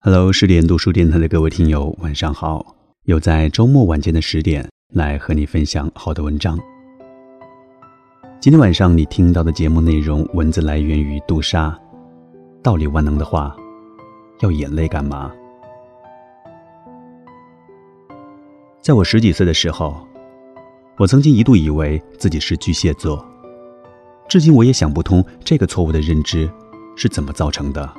Hello，十点读书电台的各位听友，晚上好！又在周末晚间的十点来和你分享好的文章。今天晚上你听到的节目内容，文字来源于杜莎。道理万能的话，要眼泪干嘛？在我十几岁的时候，我曾经一度以为自己是巨蟹座，至今我也想不通这个错误的认知是怎么造成的。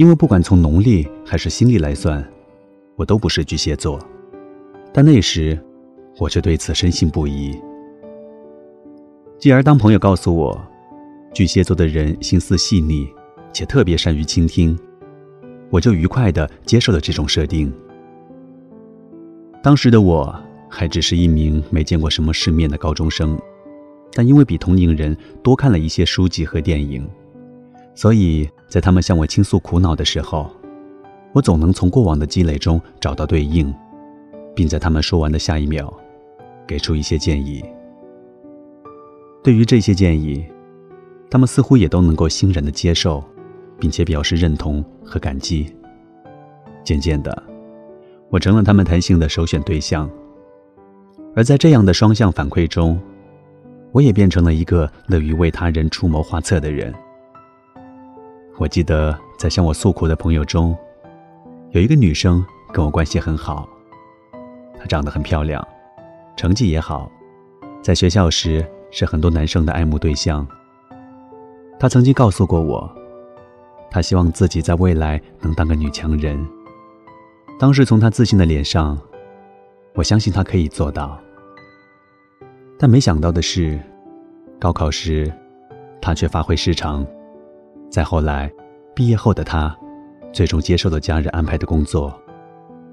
因为不管从农历还是新历来算，我都不是巨蟹座，但那时我却对此深信不疑。继而，当朋友告诉我，巨蟹座的人心思细腻，且特别善于倾听，我就愉快的接受了这种设定。当时的我还只是一名没见过什么世面的高中生，但因为比同龄人多看了一些书籍和电影。所以在他们向我倾诉苦恼的时候，我总能从过往的积累中找到对应，并在他们说完的下一秒，给出一些建议。对于这些建议，他们似乎也都能够欣然的接受，并且表示认同和感激。渐渐的，我成了他们谈心的首选对象。而在这样的双向反馈中，我也变成了一个乐于为他人出谋划策的人。我记得在向我诉苦的朋友中，有一个女生跟我关系很好。她长得很漂亮，成绩也好，在学校时是很多男生的爱慕对象。她曾经告诉过我，她希望自己在未来能当个女强人。当时从她自信的脸上，我相信她可以做到。但没想到的是，高考时，她却发挥失常。再后来，毕业后的他，最终接受了家人安排的工作，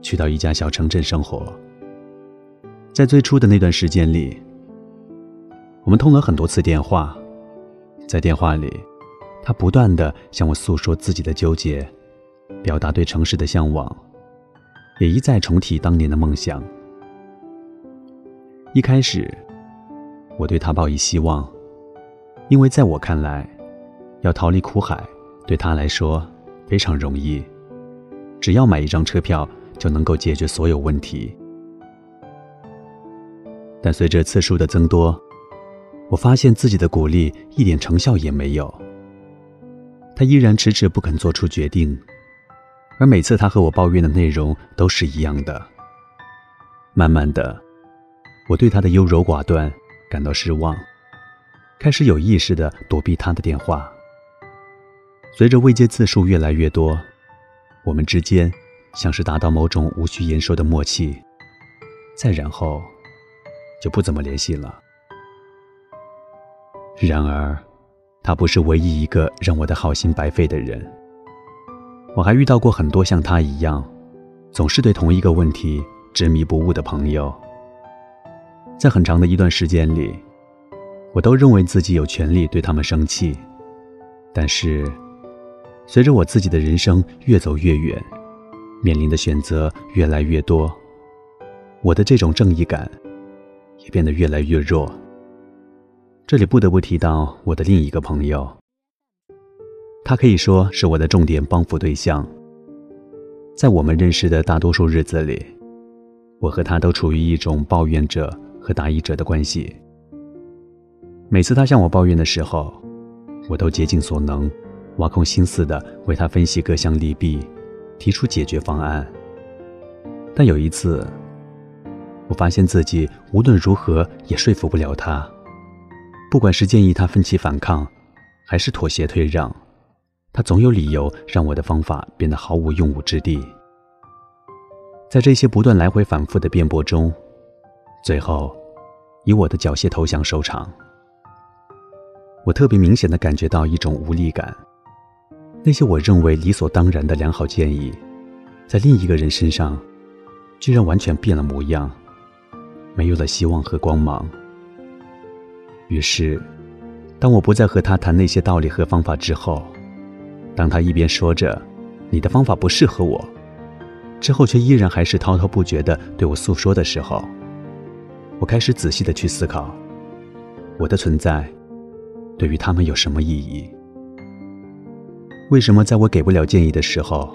去到一家小城镇生活。在最初的那段时间里，我们通了很多次电话，在电话里，他不断的向我诉说自己的纠结，表达对城市的向往，也一再重提当年的梦想。一开始，我对他抱以希望，因为在我看来。要逃离苦海，对他来说非常容易，只要买一张车票就能够解决所有问题。但随着次数的增多，我发现自己的鼓励一点成效也没有。他依然迟迟不肯做出决定，而每次他和我抱怨的内容都是一样的。慢慢的，我对他的优柔寡断感到失望，开始有意识的躲避他的电话。随着未接次数越来越多，我们之间像是达到某种无需言说的默契，再然后就不怎么联系了。然而，他不是唯一一个让我的好心白费的人。我还遇到过很多像他一样，总是对同一个问题执迷不悟的朋友。在很长的一段时间里，我都认为自己有权利对他们生气，但是。随着我自己的人生越走越远，面临的选择越来越多，我的这种正义感也变得越来越弱。这里不得不提到我的另一个朋友，他可以说是我的重点帮扶对象。在我们认识的大多数日子里，我和他都处于一种抱怨者和答疑者的关系。每次他向我抱怨的时候，我都竭尽所能。挖空心思的为他分析各项利弊，提出解决方案。但有一次，我发现自己无论如何也说服不了他。不管是建议他奋起反抗，还是妥协退让，他总有理由让我的方法变得毫无用武之地。在这些不断来回反复的辩驳中，最后以我的缴械投降收场。我特别明显的感觉到一种无力感。那些我认为理所当然的良好建议，在另一个人身上，居然完全变了模样，没有了希望和光芒。于是，当我不再和他谈那些道理和方法之后，当他一边说着“你的方法不适合我”，之后却依然还是滔滔不绝地对我诉说的时候，我开始仔细地去思考，我的存在对于他们有什么意义。为什么在我给不了建议的时候，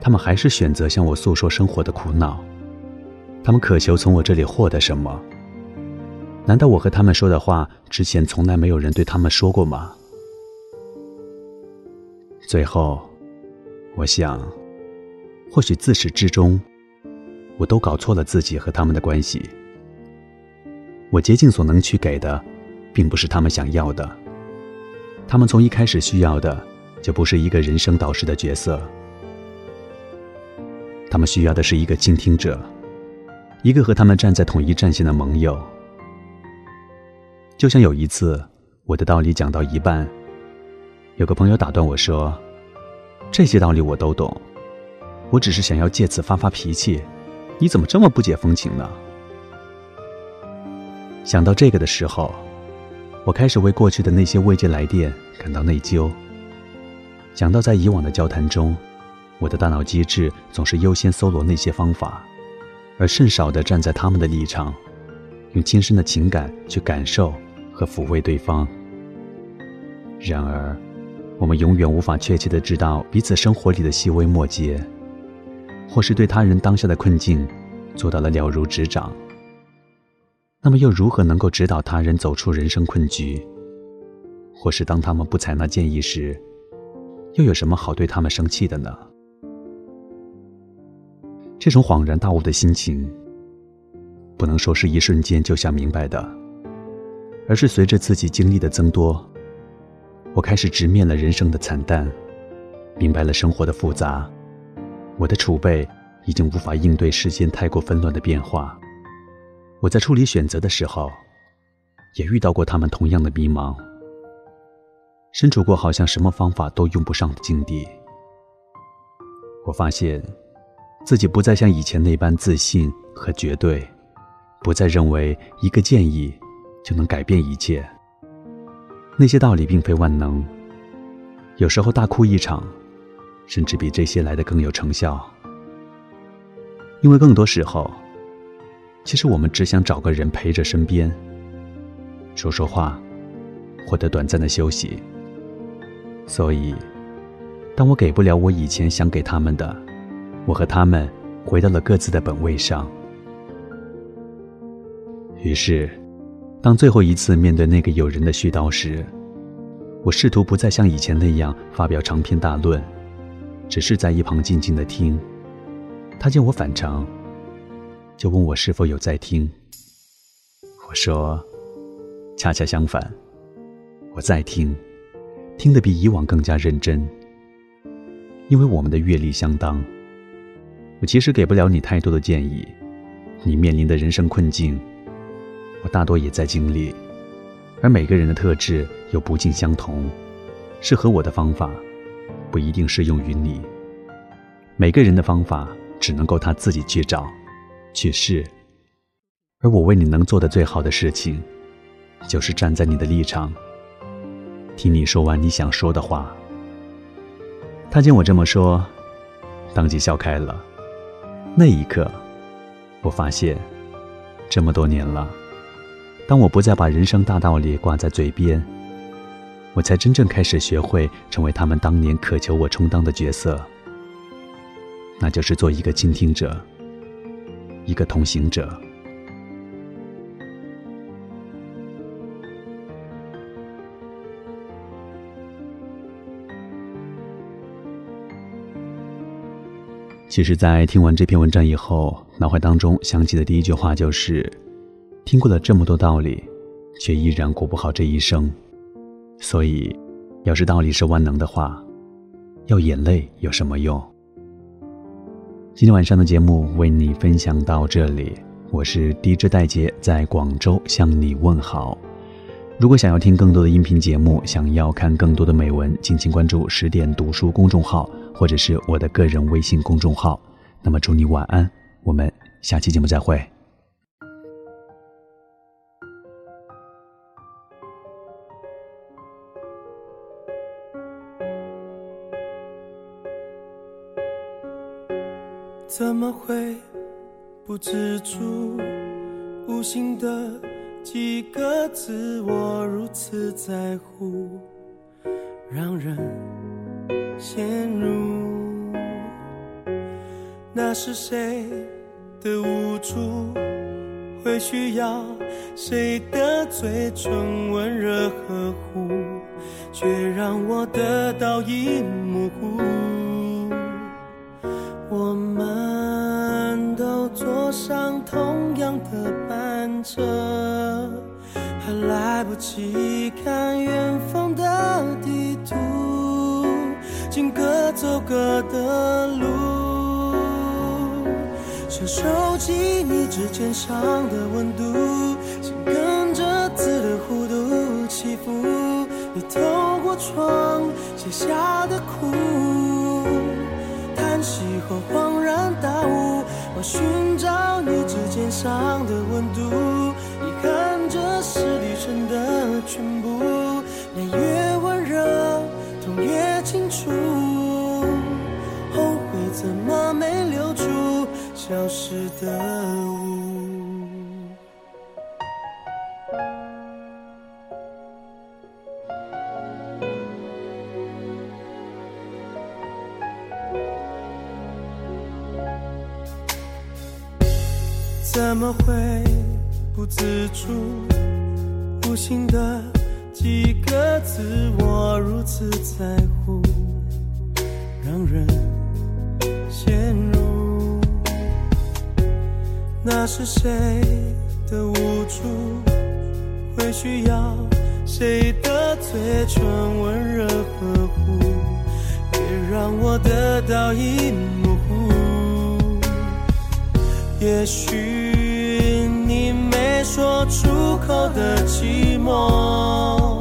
他们还是选择向我诉说生活的苦恼。他们渴求从我这里获得什么？难道我和他们说的话之前从来没有人对他们说过吗？最后，我想，或许自始至终，我都搞错了自己和他们的关系。我竭尽所能去给的，并不是他们想要的。他们从一开始需要的，就不是一个人生导师的角色。他们需要的是一个倾听者，一个和他们站在统一战线的盟友。就像有一次，我的道理讲到一半，有个朋友打断我说：“这些道理我都懂，我只是想要借此发发脾气，你怎么这么不解风情呢？”想到这个的时候，我开始为过去的那些未接来电感到内疚。想到在以往的交谈中，我的大脑机制总是优先搜罗那些方法，而甚少的站在他们的立场，用亲身的情感去感受和抚慰对方。然而，我们永远无法确切的知道彼此生活里的细微末节，或是对他人当下的困境做到了了如指掌。那么又如何能够指导他人走出人生困局？或是当他们不采纳建议时，又有什么好对他们生气的呢？这种恍然大悟的心情，不能说是一瞬间就想明白的，而是随着自己经历的增多，我开始直面了人生的惨淡，明白了生活的复杂，我的储备已经无法应对世间太过纷乱的变化。我在处理选择的时候，也遇到过他们同样的迷茫，身处过好像什么方法都用不上的境地。我发现，自己不再像以前那般自信和绝对，不再认为一个建议就能改变一切。那些道理并非万能，有时候大哭一场，甚至比这些来的更有成效，因为更多时候。其实我们只想找个人陪着身边，说说话，获得短暂的休息。所以，当我给不了我以前想给他们的，我和他们回到了各自的本位上。于是，当最后一次面对那个友人的絮叨时，我试图不再像以前那样发表长篇大论，只是在一旁静静的听。他见我反常。就问我是否有在听。我说，恰恰相反，我在听，听得比以往更加认真。因为我们的阅历相当，我其实给不了你太多的建议。你面临的人生困境，我大多也在经历。而每个人的特质又不尽相同，适合我的方法不一定适用于你。每个人的方法只能够他自己去找。去试，而我为你能做的最好的事情，就是站在你的立场，听你说完你想说的话。他见我这么说，当即笑开了。那一刻，我发现，这么多年了，当我不再把人生大道理挂在嘴边，我才真正开始学会成为他们当年渴求我充当的角色，那就是做一个倾听者。一个同行者。其实，在听完这篇文章以后，脑海当中想起的第一句话就是：“听过了这么多道理，却依然过不好这一生。所以，要是道理是万能的话，要眼泪有什么用？”今天晚上的节目为你分享到这里，我是 DJ 戴杰，在广州向你问好。如果想要听更多的音频节目，想要看更多的美文，敬请关注十点读书公众号或者是我的个人微信公众号。那么祝你晚安，我们下期节目再会。怎么会不知足？无心的几个字，我如此在乎，让人陷入。那是谁的无助？会需要谁的嘴唇温热呵护，却让我得到一模糊。来不及看远方的地图，竟各走各的路。想收集你指尖上的温度，心跟着字的弧度起伏。你透过窗写下的苦，消失的雾，怎么会不自主？无心的几个字，我如此在乎，是谁的无助？会需要谁的嘴唇温热呵护？别让我得到一模糊。也许你没说出口的寂寞，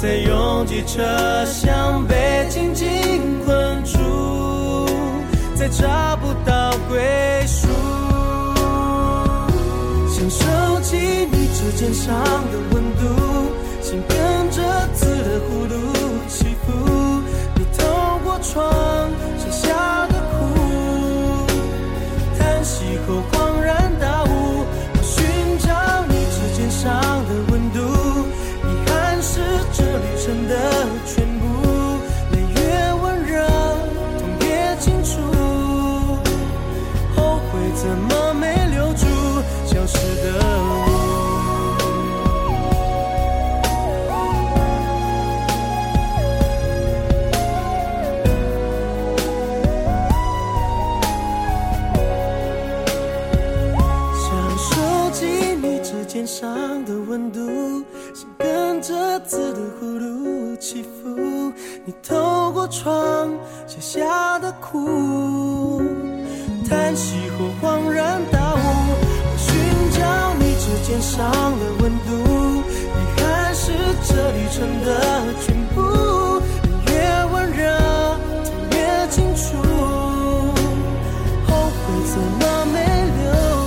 在拥挤车厢被紧紧困住，再找不到肩上的温度，心跟着字的弧度起伏。你透过窗剩下的苦，叹息后下的苦，叹息后恍然大悟。我寻找你指尖上的温度，遗憾是这旅程的全部。越温热，痛越清楚，后悔怎么没留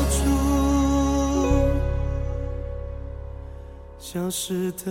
住消失的。